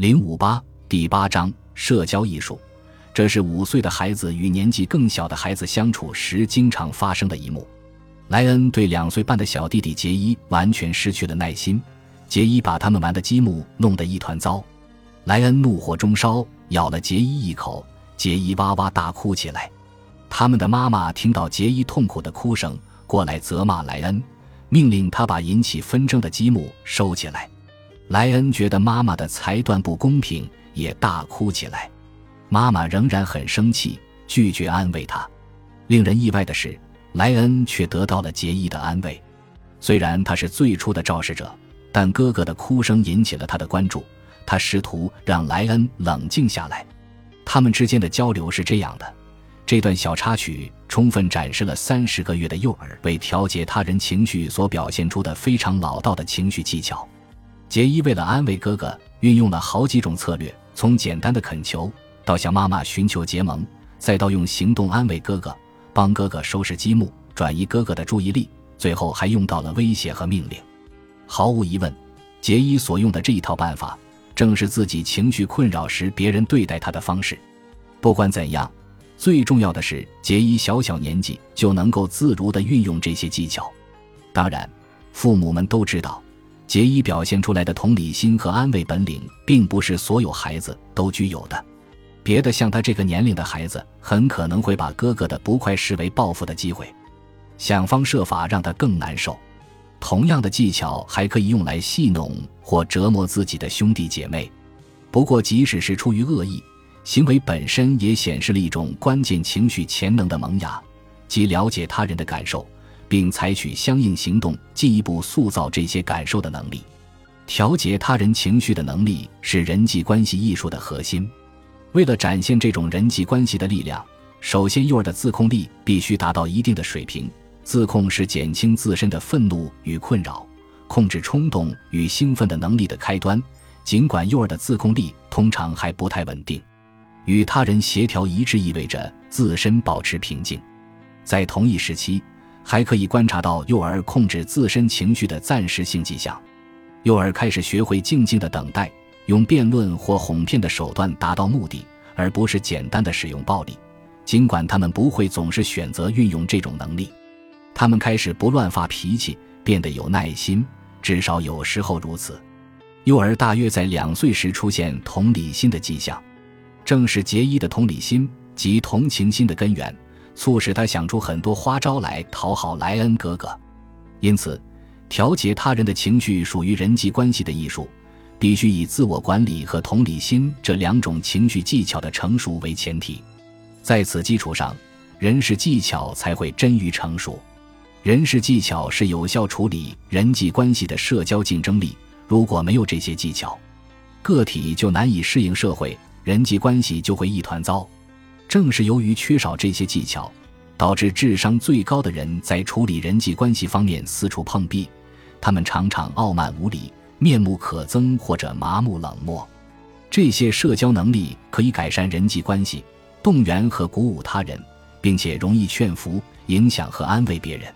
零五八第八章社交艺术，这是五岁的孩子与年纪更小的孩子相处时经常发生的一幕。莱恩对两岁半的小弟弟杰伊完全失去了耐心，杰伊把他们玩的积木弄得一团糟。莱恩怒火中烧，咬了杰伊一口，杰伊哇哇大哭起来。他们的妈妈听到杰伊痛苦的哭声，过来责骂莱恩，命令他把引起纷争的积木收起来。莱恩觉得妈妈的裁断不公平，也大哭起来。妈妈仍然很生气，拒绝安慰他。令人意外的是，莱恩却得到了杰伊的安慰。虽然他是最初的肇事者，但哥哥的哭声引起了他的关注。他试图让莱恩冷静下来。他们之间的交流是这样的：这段小插曲充分展示了三十个月的幼儿为调节他人情绪所表现出的非常老道的情绪技巧。杰伊为了安慰哥哥，运用了好几种策略，从简单的恳求，到向妈妈寻求结盟，再到用行动安慰哥哥，帮哥哥收拾积木，转移哥哥的注意力，最后还用到了威胁和命令。毫无疑问，杰伊所用的这一套办法，正是自己情绪困扰时别人对待他的方式。不管怎样，最重要的是杰伊小小年纪就能够自如地运用这些技巧。当然，父母们都知道。杰伊表现出来的同理心和安慰本领，并不是所有孩子都具有的。别的像他这个年龄的孩子，很可能会把哥哥的不快视为报复的机会，想方设法让他更难受。同样的技巧还可以用来戏弄或折磨自己的兄弟姐妹。不过，即使是出于恶意，行为本身也显示了一种关键情绪潜能的萌芽，即了解他人的感受。并采取相应行动，进一步塑造这些感受的能力。调节他人情绪的能力是人际关系艺术的核心。为了展现这种人际关系的力量，首先，幼儿的自控力必须达到一定的水平。自控是减轻自身的愤怒与困扰、控制冲动与兴奋的能力的开端。尽管幼儿的自控力通常还不太稳定，与他人协调一致意味着自身保持平静。在同一时期。还可以观察到幼儿控制自身情绪的暂时性迹象。幼儿开始学会静静的等待，用辩论或哄骗的手段达到目的，而不是简单的使用暴力。尽管他们不会总是选择运用这种能力，他们开始不乱发脾气，变得有耐心，至少有时候如此。幼儿大约在两岁时出现同理心的迹象，正是杰伊的同理心及同情心的根源。促使他想出很多花招来讨好莱恩哥哥，因此，调节他人的情绪属于人际关系的艺术，必须以自我管理和同理心这两种情绪技巧的成熟为前提。在此基础上，人事技巧才会臻于成熟。人事技巧是有效处理人际关系的社交竞争力。如果没有这些技巧，个体就难以适应社会，人际关系就会一团糟。正是由于缺少这些技巧，导致智商最高的人在处理人际关系方面四处碰壁。他们常常傲慢无礼、面目可憎或者麻木冷漠。这些社交能力可以改善人际关系，动员和鼓舞他人，并且容易劝服、影响和安慰别人。